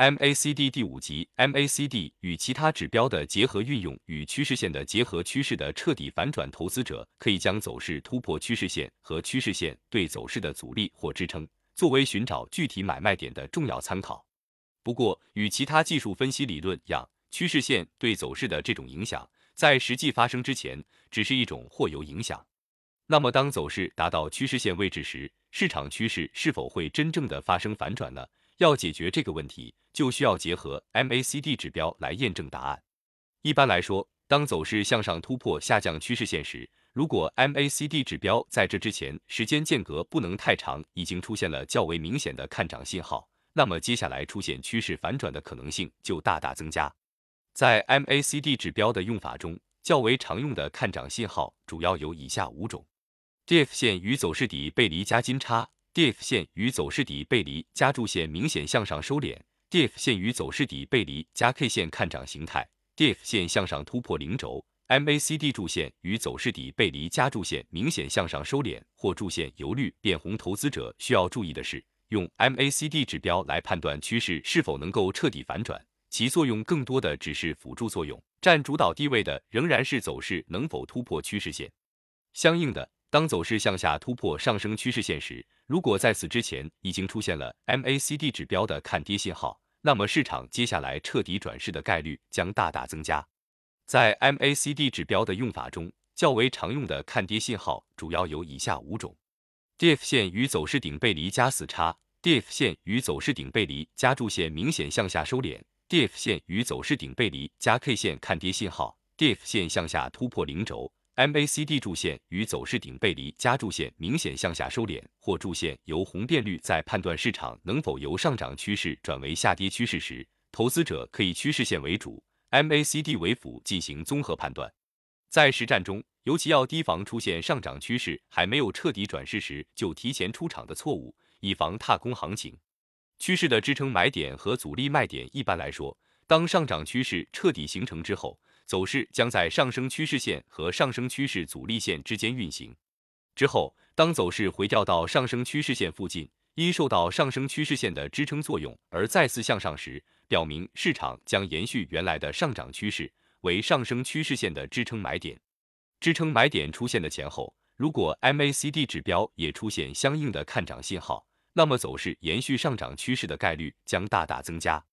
MACD 第五集，MACD 与其他指标的结合运用与趋势线的结合，趋势的彻底反转，投资者可以将走势突破趋势线和趋势线对走势的阻力或支撑，作为寻找具体买卖点的重要参考。不过，与其他技术分析理论一样，趋势线对走势的这种影响，在实际发生之前，只是一种或有影响。那么，当走势达到趋势线位置时，市场趋势是否会真正的发生反转呢？要解决这个问题，就需要结合 MACD 指标来验证答案。一般来说，当走势向上突破下降趋势线时，如果 MACD 指标在这之前时间间隔不能太长，已经出现了较为明显的看涨信号，那么接下来出现趋势反转的可能性就大大增加。在 MACD 指标的用法中，较为常用的看涨信号主要有以下五种：DF 线与走势底背离加金叉。，DIF 线与走势底背离加柱线明显向上收敛，DIF 线与走势底背离加 K 线看涨形态，DIF 线向上突破零轴，MACD 柱线与走势底背离加柱线明显向上收敛或柱线由绿变红。投资者需要注意的是，用 MACD 指标来判断趋势是否能够彻底反转，其作用更多的只是辅助作用，占主导地位的仍然是走势能否突破趋势线。相应的。当走势向下突破上升趋势线时，如果在此之前已经出现了 MACD 指标的看跌信号，那么市场接下来彻底转势的概率将大大增加。在 MACD 指标的用法中，较为常用的看跌信号主要有以下五种：DIF 线与走势顶背离加死叉，DIF 线与走势顶背离加柱线明显向下收敛，DIF 线与走势顶背离加 K 线看跌信号，DIF 线向下突破零轴。MACD 柱线与走势顶背离加柱线明显向下收敛，或柱线由红变绿，在判断市场能否由上涨趋势转为下跌趋势时，投资者可以趋势线为主，MACD 为辅进行综合判断。在实战中，尤其要提防出现上涨趋势还没有彻底转势时就提前出场的错误，以防踏空行情。趋势的支撑买点和阻力卖点，一般来说，当上涨趋势彻底形成之后。走势将在上升趋势线和上升趋势阻力线之间运行。之后，当走势回调到上升趋势线附近，因受到上升趋势线的支撑作用而再次向上时，表明市场将延续原来的上涨趋势，为上升趋势线的支撑买点。支撑买点出现的前后，如果 MACD 指标也出现相应的看涨信号，那么走势延续上涨趋势的概率将大大增加。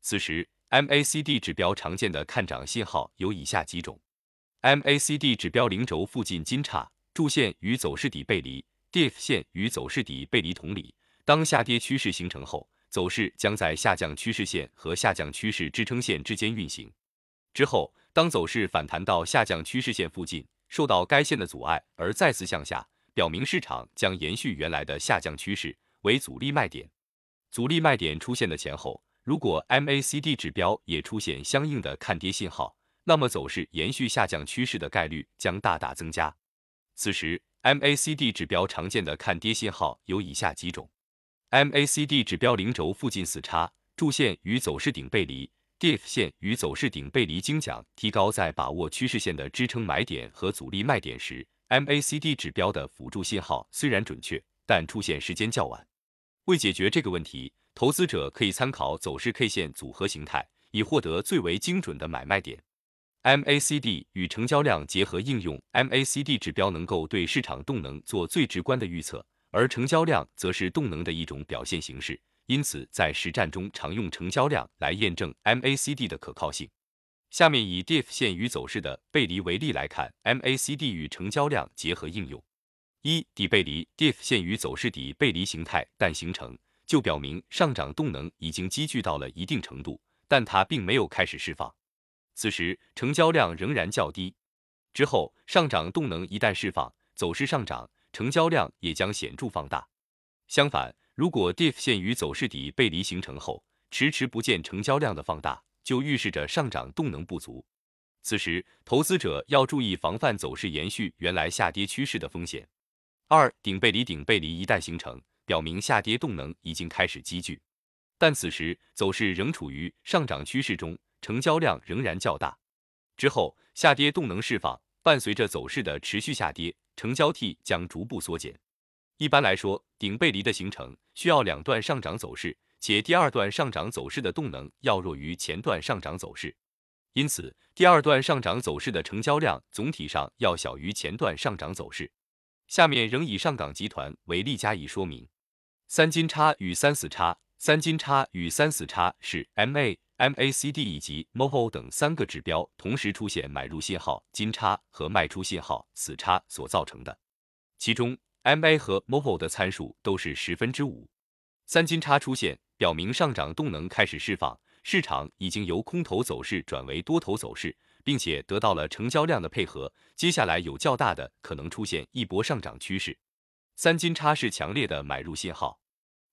此时，MACD 指标常见的看涨信号有以下几种：MACD 指标零轴附近金叉，柱线与走势底背离 DIF 线与走势底背离同理。当下跌趋势形成后，走势将在下降趋势线和下降趋势支撑线之间运行。之后，当走势反弹到下降趋势线附近，受到该线的阻碍而再次向下，表明市场将延续原来的下降趋势，为阻力卖点。阻力卖点出现的前后。如果 MACD 指标也出现相应的看跌信号，那么走势延续下降趋势的概率将大大增加。此时，MACD 指标常见的看跌信号有以下几种：MACD 指标零轴附近死叉，柱线与走势顶背离 DIF 线与走势顶背离精讲提高，在把握趋势线的支撑买点和阻力卖点时，MACD 指标的辅助信号虽然准确，但出现时间较晚。为解决这个问题，投资者可以参考走势 K 线组合形态，以获得最为精准的买卖点。MACD 与成交量结合应用，MACD 指标能够对市场动能做最直观的预测，而成交量则是动能的一种表现形式。因此，在实战中常用成交量来验证 MACD 的可靠性。下面以 DIFF 线与走势的背离为例来看 MACD 与成交量结合应用。一底背离，DIFF 线与走势底背离形态但形成。就表明上涨动能已经积聚到了一定程度，但它并没有开始释放。此时成交量仍然较低。之后上涨动能一旦释放，走势上涨，成交量也将显著放大。相反，如果 DIF 线与走势底背离形成后，迟迟不见成交量的放大，就预示着上涨动能不足。此时投资者要注意防范走势延续原来下跌趋势的风险。二顶背离顶背离一旦形成。表明下跌动能已经开始积聚，但此时走势仍处于上涨趋势中，成交量仍然较大。之后下跌动能释放，伴随着走势的持续下跌，成交 T 将逐步缩减。一般来说，顶背离的形成需要两段上涨走势，且第二段上涨走势的动能要弱于前段上涨走势，因此第二段上涨走势的成交量总体上要小于前段上涨走势。下面仍以上港集团为例加以说明。三金叉与三死叉，三金叉与三死叉是 MA、MACD 以及 MOHO 等三个指标同时出现买入信号金叉和卖出信号死叉所造成的。其中 MA 和 MOHO 的参数都是十分之五。三金叉出现，表明上涨动能开始释放，市场已经由空头走势转为多头走势，并且得到了成交量的配合，接下来有较大的可能出现一波上涨趋势。三金叉是强烈的买入信号，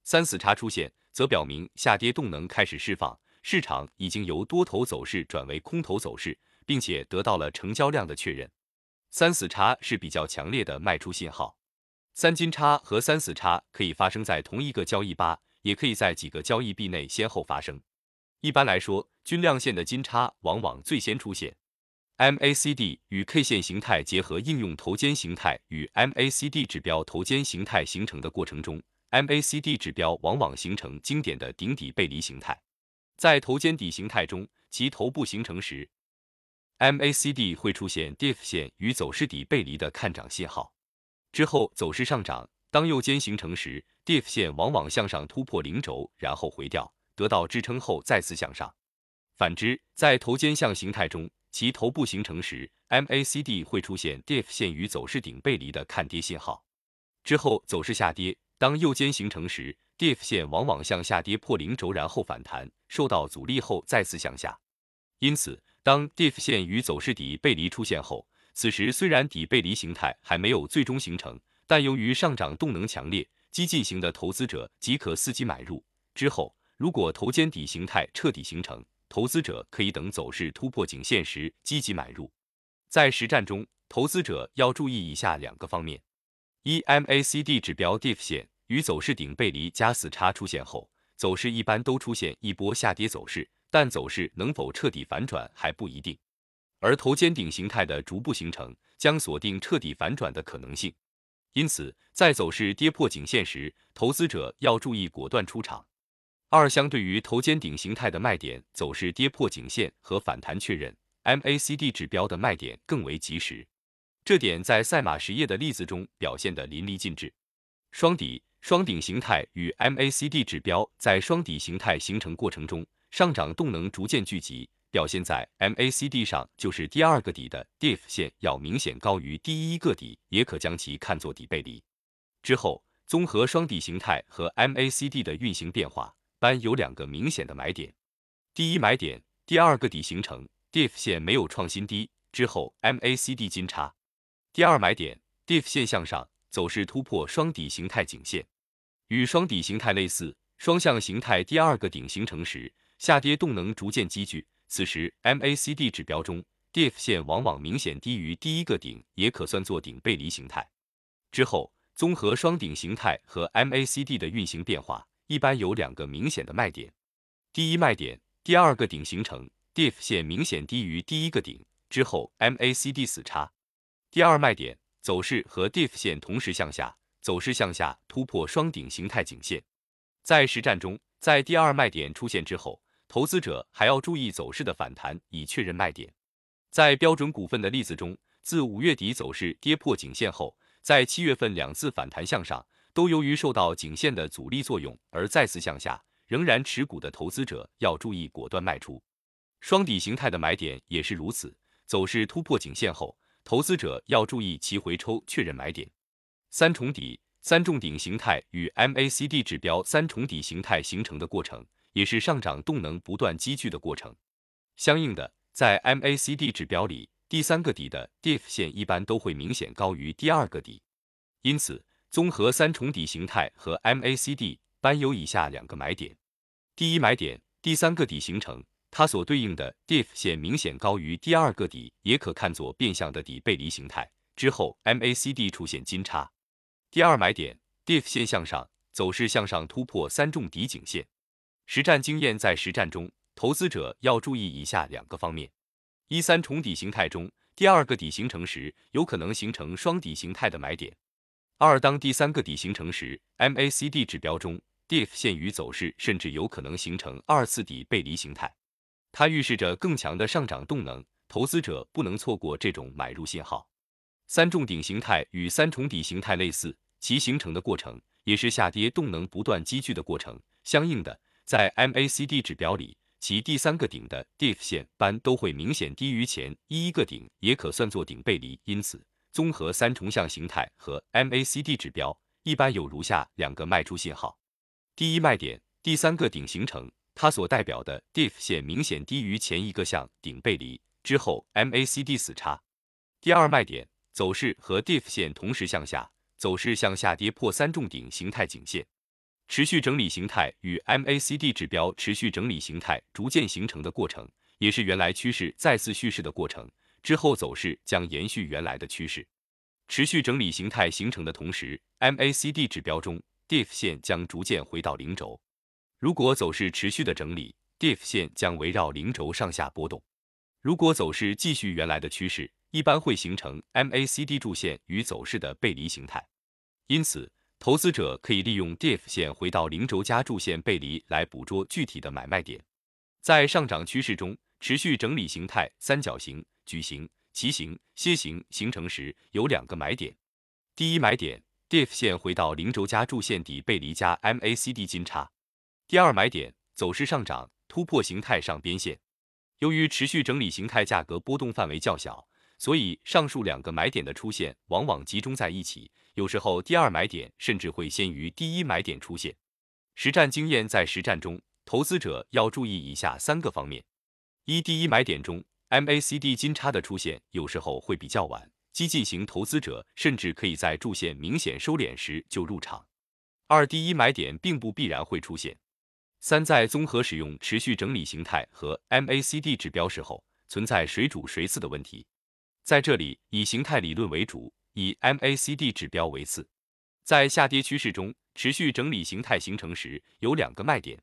三死叉出现，则表明下跌动能开始释放，市场已经由多头走势转为空头走势，并且得到了成交量的确认。三死叉是比较强烈的卖出信号。三金叉和三死叉可以发生在同一个交易吧，也可以在几个交易币内先后发生。一般来说，均量线的金叉往往最先出现。MACD 与 K 线形态结合，应用头肩形态与 MACD 指标头肩形态形成的过程中，MACD 指标往往形成经典的顶底背离形态。在头肩底形态中，其头部形成时，MACD 会出现 DIFF 线与走势底背离的看涨信号，之后走势上涨。当右肩形成时，DIFF 线往往向上突破零轴，然后回调，得到支撑后再次向上。反之，在头肩向形态中，其头部形成时，MACD 会出现 DIFF 线与走势顶背离的看跌信号，之后走势下跌。当右肩形成时，DIFF 线往往向下跌破零轴，然后反弹，受到阻力后再次向下。因此，当 DIFF 线与走势底背离出现后，此时虽然底背离形态还没有最终形成，但由于上涨动能强烈，激进型的投资者即可伺机买入。之后，如果头肩底形态彻底形成，投资者可以等走势突破颈线时积极买入。在实战中，投资者要注意以下两个方面：一、MACD 指标 DIF 线与走势顶背离加死叉出现后，走势一般都出现一波下跌走势，但走势能否彻底反转还不一定。而头肩顶形态的逐步形成将锁定彻底反转的可能性。因此，在走势跌破颈线时，投资者要注意果断出场。二，相对于头肩顶形态的卖点，走势跌破颈线和反弹确认，MACD 指标的卖点更为及时。这点在赛马实业的例子中表现得淋漓尽致。双底、双顶形态与 MACD 指标在双底形态形成过程中，上涨动能逐渐聚集，表现在 MACD 上，就是第二个底的 DIF 线要明显高于第一个底，也可将其看作底背离。之后，综合双底形态和 MACD 的运行变化。般有两个明显的买点，第一买点，第二个底形成，DIFF 线没有创新低之后，MACD 金叉。第二买点，DIFF 线向上，走势突破双底形态颈线，与双底形态类似，双向形态第二个顶形成时，下跌动能逐渐积聚，此时 MACD 指标中 DIFF 线往往明显低于第一个顶，也可算作顶背离形态。之后，综合双顶形态和 MACD 的运行变化。一般有两个明显的卖点，第一卖点，第二个顶形成，DIFF 线明显低于第一个顶之后，MACD 死叉。第二卖点，走势和 DIFF 线同时向下，走势向下突破双顶形态颈线。在实战中，在第二卖点出现之后，投资者还要注意走势的反弹，以确认卖点。在标准股份的例子中，自五月底走势跌破颈线后，在七月份两次反弹向上。都由于受到颈线的阻力作用而再次向下，仍然持股的投资者要注意果断卖出。双底形态的买点也是如此，走势突破颈线后，投资者要注意其回抽确认买点。三重底、三重顶形态与 MACD 指标三重底形态形成的过程，也是上涨动能不断积聚的过程。相应的，在 MACD 指标里，第三个底的 DIFF 线一般都会明显高于第二个底，因此。综合三重底形态和 MACD 般有以下两个买点：第一买点，第三个底形成，它所对应的 DIF 线明显高于第二个底，也可看作变相的底背离形态。之后 MACD 出现金叉。第二买点，DIF 线向上，走势向上突破三重底颈线。实战经验，在实战中，投资者要注意以下两个方面：一、三重底形态中，第二个底形成时，有可能形成双底形态的买点。二，当第三个底形成时，MACD 指标中，DIF 线与走势甚至有可能形成二次底背离形态，它预示着更强的上涨动能，投资者不能错过这种买入信号。三重顶形态与三重底形态类似，其形成的过程也是下跌动能不断积聚的过程。相应的，在 MACD 指标里，其第三个顶的 DIF 线般都会明显低于前一个顶，也可算作顶背离。因此，综合三重象形态和 MACD 指标，一般有如下两个卖出信号：第一卖点，第三个顶形成，它所代表的 DIF 线明显低于前一个向顶背离之后 MACD 死叉；第二卖点。走势和 DIF 线同时向下，走势向下跌破三重顶形态颈线，持续整理形态与 MACD 指标持续整理形态逐渐形成的过程，也是原来趋势再次蓄势的过程。之后走势将延续原来的趋势。持续整理形态形成的同时，MACD 指标中 DIF 线将逐渐回到零轴。如果走势持续的整理，DIF 线将围绕零轴上下波动。如果走势继续原来的趋势，一般会形成 MACD 柱线与走势的背离形态，因此投资者可以利用 DIF 线回到零轴加柱线背离来捕捉具体的买卖点。在上涨趋势中，持续整理形态三角形、矩形、旗形、楔形形成时，有两个买点。第一买点，DIF 线回到零轴加柱线底背离加 MACD 金叉；第二买点，走势上涨突破形态上边线。由于持续整理形态价格波动范围较小。所以，上述两个买点的出现往往集中在一起，有时候第二买点甚至会先于第一买点出现。实战经验，在实战中，投资者要注意以下三个方面：一、第一买点中 MACD 金叉的出现有时候会比较晚，激进型投资者甚至可以在柱线明显收敛时就入场；二、第一买点并不必然会出现；三、在综合使用持续整理形态和 MACD 指标时候，存在谁主谁次的问题。在这里，以形态理论为主，以 MACD 指标为次。在下跌趋势中，持续整理形态形成时，有两个卖点。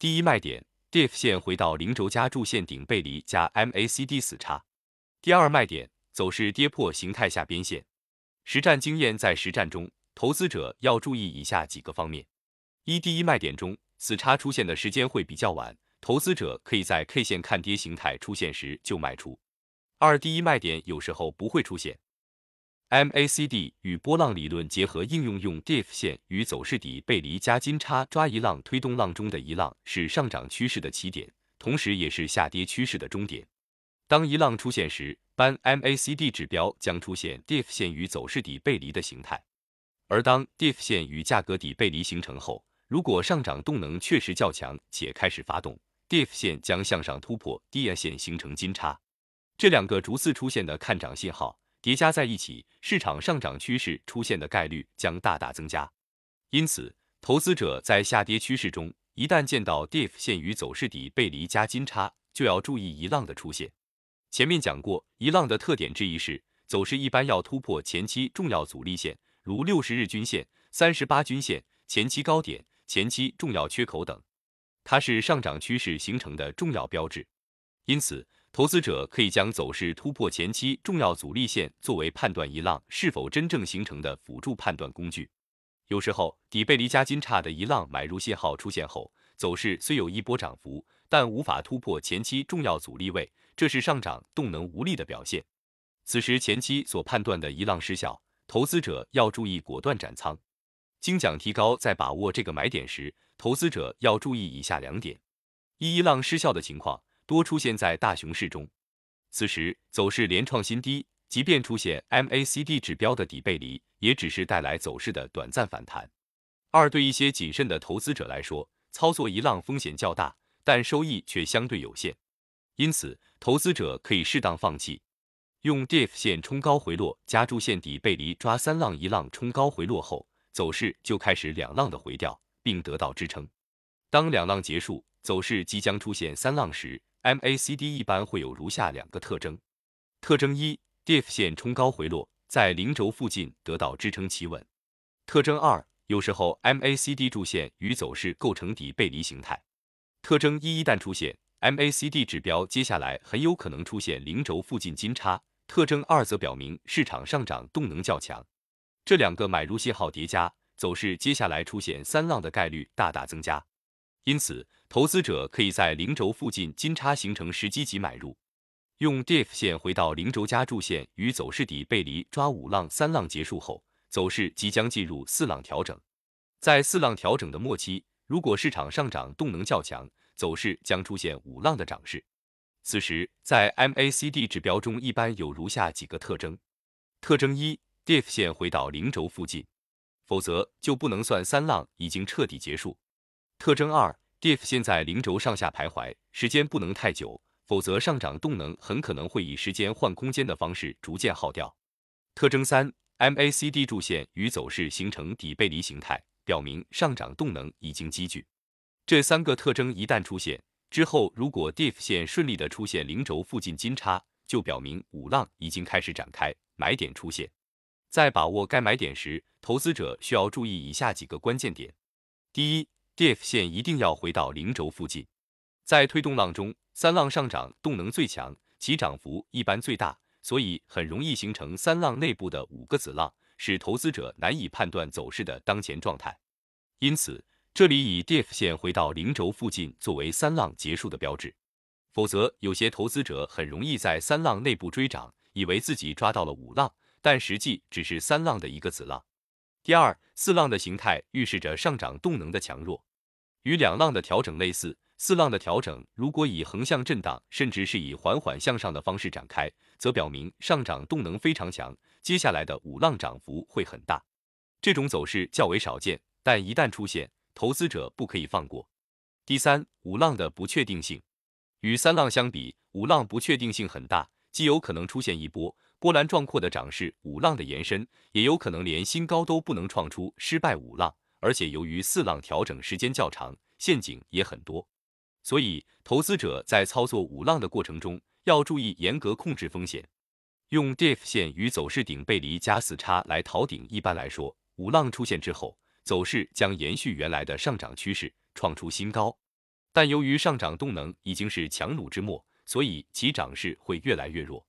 第一卖点 DIFF 线回到零轴加柱线顶背离加 MACD 死叉；第二卖点，走势跌破形态下边线。实战经验，在实战中，投资者要注意以下几个方面：一、第一卖点中死叉出现的时间会比较晚，投资者可以在 K 线看跌形态出现时就卖出。二、第一卖点有时候不会出现。MACD 与波浪理论结合应用，用 DIFF 线与走势底背离加金叉抓一浪推动浪中的一浪是上涨趋势的起点，同时也是下跌趋势的终点。当一浪出现时，般 MACD 指标将出现 DIFF 线与走势底背离的形态。而当 DIFF 线与价格底背离形成后，如果上涨动能确实较强且开始发动，DIF 线将向上突破 d i 线形成金叉。这两个逐次出现的看涨信号叠加在一起，市场上涨趋势出现的概率将大大增加。因此，投资者在下跌趋势中，一旦见到 DIF 线与走势底背离加金叉，就要注意一浪的出现。前面讲过，一浪的特点之一是走势一般要突破前期重要阻力线，如六十日均线、三十八均线、前期高点、前期重要缺口等，它是上涨趋势形成的重要标志。因此，投资者可以将走势突破前期重要阻力线作为判断一浪是否真正形成的辅助判断工具。有时候底背离加金叉的一浪买入信号出现后，走势虽有一波涨幅，但无法突破前期重要阻力位，这是上涨动能无力的表现。此时前期所判断的一浪失效，投资者要注意果断斩仓。精讲提高，在把握这个买点时，投资者要注意以下两点：一、一浪失效的情况。多出现在大熊市中，此时走势连创新低，即便出现 MACD 指标的底背离，也只是带来走势的短暂反弹。二，对一些谨慎的投资者来说，操作一浪风险较大，但收益却相对有限，因此投资者可以适当放弃，用 DIF 线冲高回落加柱线底背离抓三浪一浪冲高回落后，走势就开始两浪的回调，并得到支撑。当两浪结束，走势即将出现三浪时，MACD 一般会有如下两个特征：特征一，DIF 线冲高回落，在零轴附近得到支撑企稳；特征二，有时候 MACD 柱线与走势构成底背离形态。特征一一旦出现，MACD 指标接下来很有可能出现零轴附近金叉；特征二则表明市场上涨动能较强。这两个买入信号叠加，走势接下来出现三浪的概率大大增加。因此，投资者可以在零轴附近金叉形成时积极买入，用 DIFF 线回到零轴加柱线与走势底背离抓五浪三浪结束后，走势即将进入四浪调整。在四浪调整的末期，如果市场上涨动能较强，走势将出现五浪的涨势。此时，在 MACD 指标中一般有如下几个特征：特征一，DIF 线回到零轴附近，否则就不能算三浪已经彻底结束。特征二，DIF 线在零轴上下徘徊，时间不能太久，否则上涨动能很可能会以时间换空间的方式逐渐耗掉。特征三，MACD 柱线与走势形成底背离形态，表明上涨动能已经积聚。这三个特征一旦出现之后，如果 DIF 线顺利的出现零轴附近金叉，就表明五浪已经开始展开，买点出现。在把握该买点时，投资者需要注意以下几个关键点：第一，DIF 线一定要回到零轴附近，在推动浪中，三浪上涨动能最强，其涨幅一般最大，所以很容易形成三浪内部的五个子浪，使投资者难以判断走势的当前状态。因此，这里以 DIF 线回到零轴附近作为三浪结束的标志，否则有些投资者很容易在三浪内部追涨，以为自己抓到了五浪，但实际只是三浪的一个子浪。第二，四浪的形态预示着上涨动能的强弱。与两浪的调整类似，四浪的调整如果以横向震荡，甚至是以缓缓向上的方式展开，则表明上涨动能非常强，接下来的五浪涨幅会很大。这种走势较为少见，但一旦出现，投资者不可以放过。第三，五浪的不确定性与三浪相比，五浪不确定性很大，既有可能出现一波波澜壮阔的涨势，五浪的延伸，也有可能连新高都不能创出，失败五浪。而且由于四浪调整时间较长，陷阱也很多，所以投资者在操作五浪的过程中要注意严格控制风险。用 DIFF 线与走势顶背离加死叉来逃顶，一般来说，五浪出现之后，走势将延续原来的上涨趋势，创出新高。但由于上涨动能已经是强弩之末，所以其涨势会越来越弱。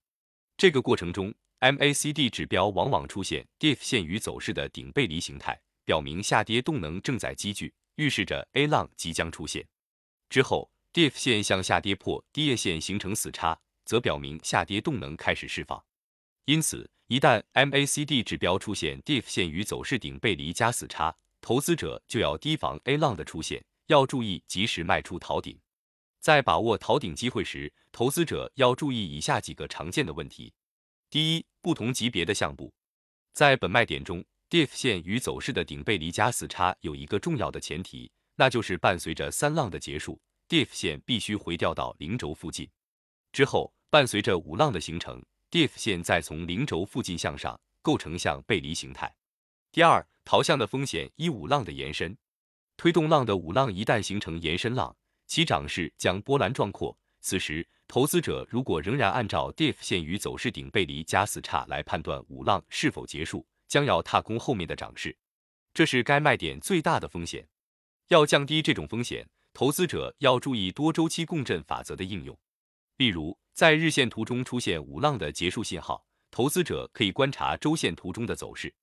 这个过程中，MACD 指标往往出现 DIFF 线与走势的顶背离形态。表明下跌动能正在积聚，预示着 A 浪即将出现。之后，DIF 线向下跌破低叶线形成死叉，则表明下跌动能开始释放。因此，一旦 MACD 指标出现 DIF 线与走势顶背离加死叉，投资者就要提防 A 浪的出现，要注意及时卖出逃顶。在把握逃顶机会时，投资者要注意以下几个常见的问题：第一，不同级别的项目，在本卖点中。DIFF 线与走势的顶背离加死叉有一个重要的前提，那就是伴随着三浪的结束，DIFF 线必须回调到零轴附近。之后，伴随着五浪的形成，DIFF 线再从零轴附近向上，构成向背离形态。第二，逃向的风险一五浪的延伸，推动浪的五浪一旦形成延伸浪，其涨势将波澜壮阔。此时，投资者如果仍然按照 DIF 线与走势顶背离加死叉来判断五浪是否结束。将要踏空后面的涨势，这是该卖点最大的风险。要降低这种风险，投资者要注意多周期共振法则的应用。例如，在日线图中出现五浪的结束信号，投资者可以观察周线图中的走势。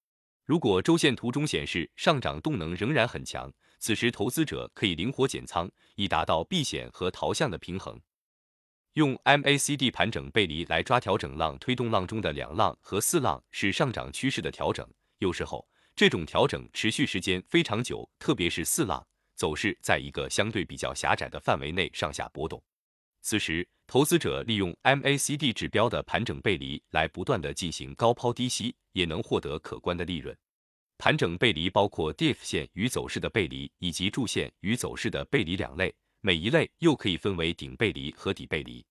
如果周线图中显示上涨动能仍然很强，此时投资者可以灵活减仓，以达到避险和逃向的平衡。用 MACD 盘整背离来抓调整浪，推动浪中的两浪和四浪是上涨趋势的调整。有时候这种调整持续时间非常久，特别是四浪走势在一个相对比较狭窄的范围内上下波动。此时，投资者利用 MACD 指标的盘整背离来不断的进行高抛低吸，也能获得可观的利润。盘整背离包括 DIF 线与走势的背离，以及柱线与走势的背离两类。每一类又可以分为顶背离和底背离。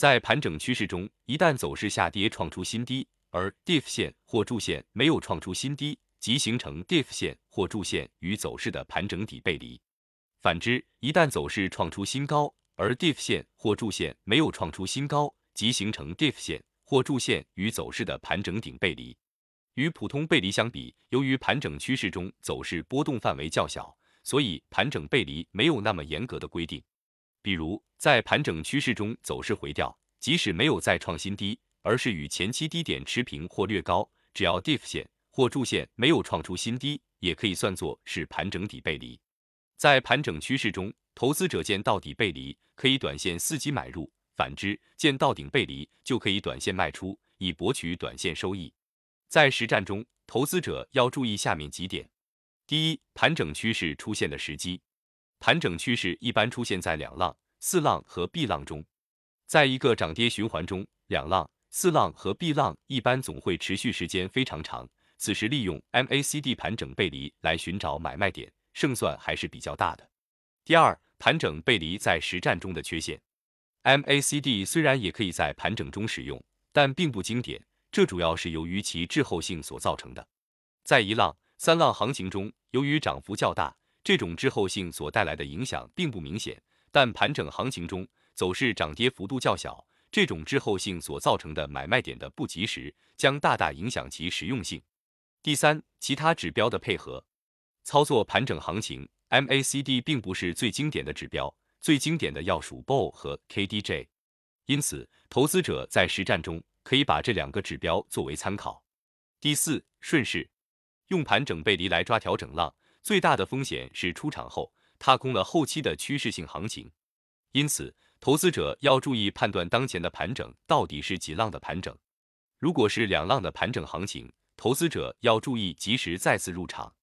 在盘整趋势中，一旦走势下跌创出新低，而 DIFF 线或柱线没有创出新低，即形成 DIFF 线或柱线与走势的盘整底背离。反之，一旦走势创出新高，而 DIFF 线或柱线没有创出新高，即形成 DIFF 线或柱线与走势的盘整顶背离。与普通背离相比，由于盘整趋势中走势波动范围较小。所以盘整背离没有那么严格的规定，比如在盘整趋势中走势回调，即使没有再创新低，而是与前期低点持平或略高，只要 diff 线或柱线没有创出新低，也可以算作是盘整底背离。在盘整趋势中，投资者见到底背离，可以短线伺机买入；反之，见到顶背离，就可以短线卖出，以博取短线收益。在实战中，投资者要注意下面几点：第一，盘整趋势出现的时机。盘整趋势一般出现在两浪、四浪和 B 浪中。在一个涨跌循环中，两浪、四浪和 B 浪一般总会持续时间非常长。此时利用 MACD 盘整背离来寻找买卖点。胜算还是比较大的。第二，盘整背离在实战中的缺陷。MACD 虽然也可以在盘整中使用，但并不经典，这主要是由于其滞后性所造成的。在一浪、三浪行情中，由于涨幅较大，这种滞后性所带来的影响并不明显；但盘整行情中，走势涨跌幅度较小，这种滞后性所造成的买卖点的不及时，将大大影响其实用性。第三，其他指标的配合。操作盘整行情，MACD 并不是最经典的指标，最经典的要数 BOL 和 KDJ。因此，投资者在实战中可以把这两个指标作为参考。第四，顺势用盘整背离来抓调整浪，最大的风险是出场后踏空了后期的趋势性行情。因此，投资者要注意判断当前的盘整到底是几浪的盘整。如果是两浪的盘整行情，投资者要注意及时再次入场。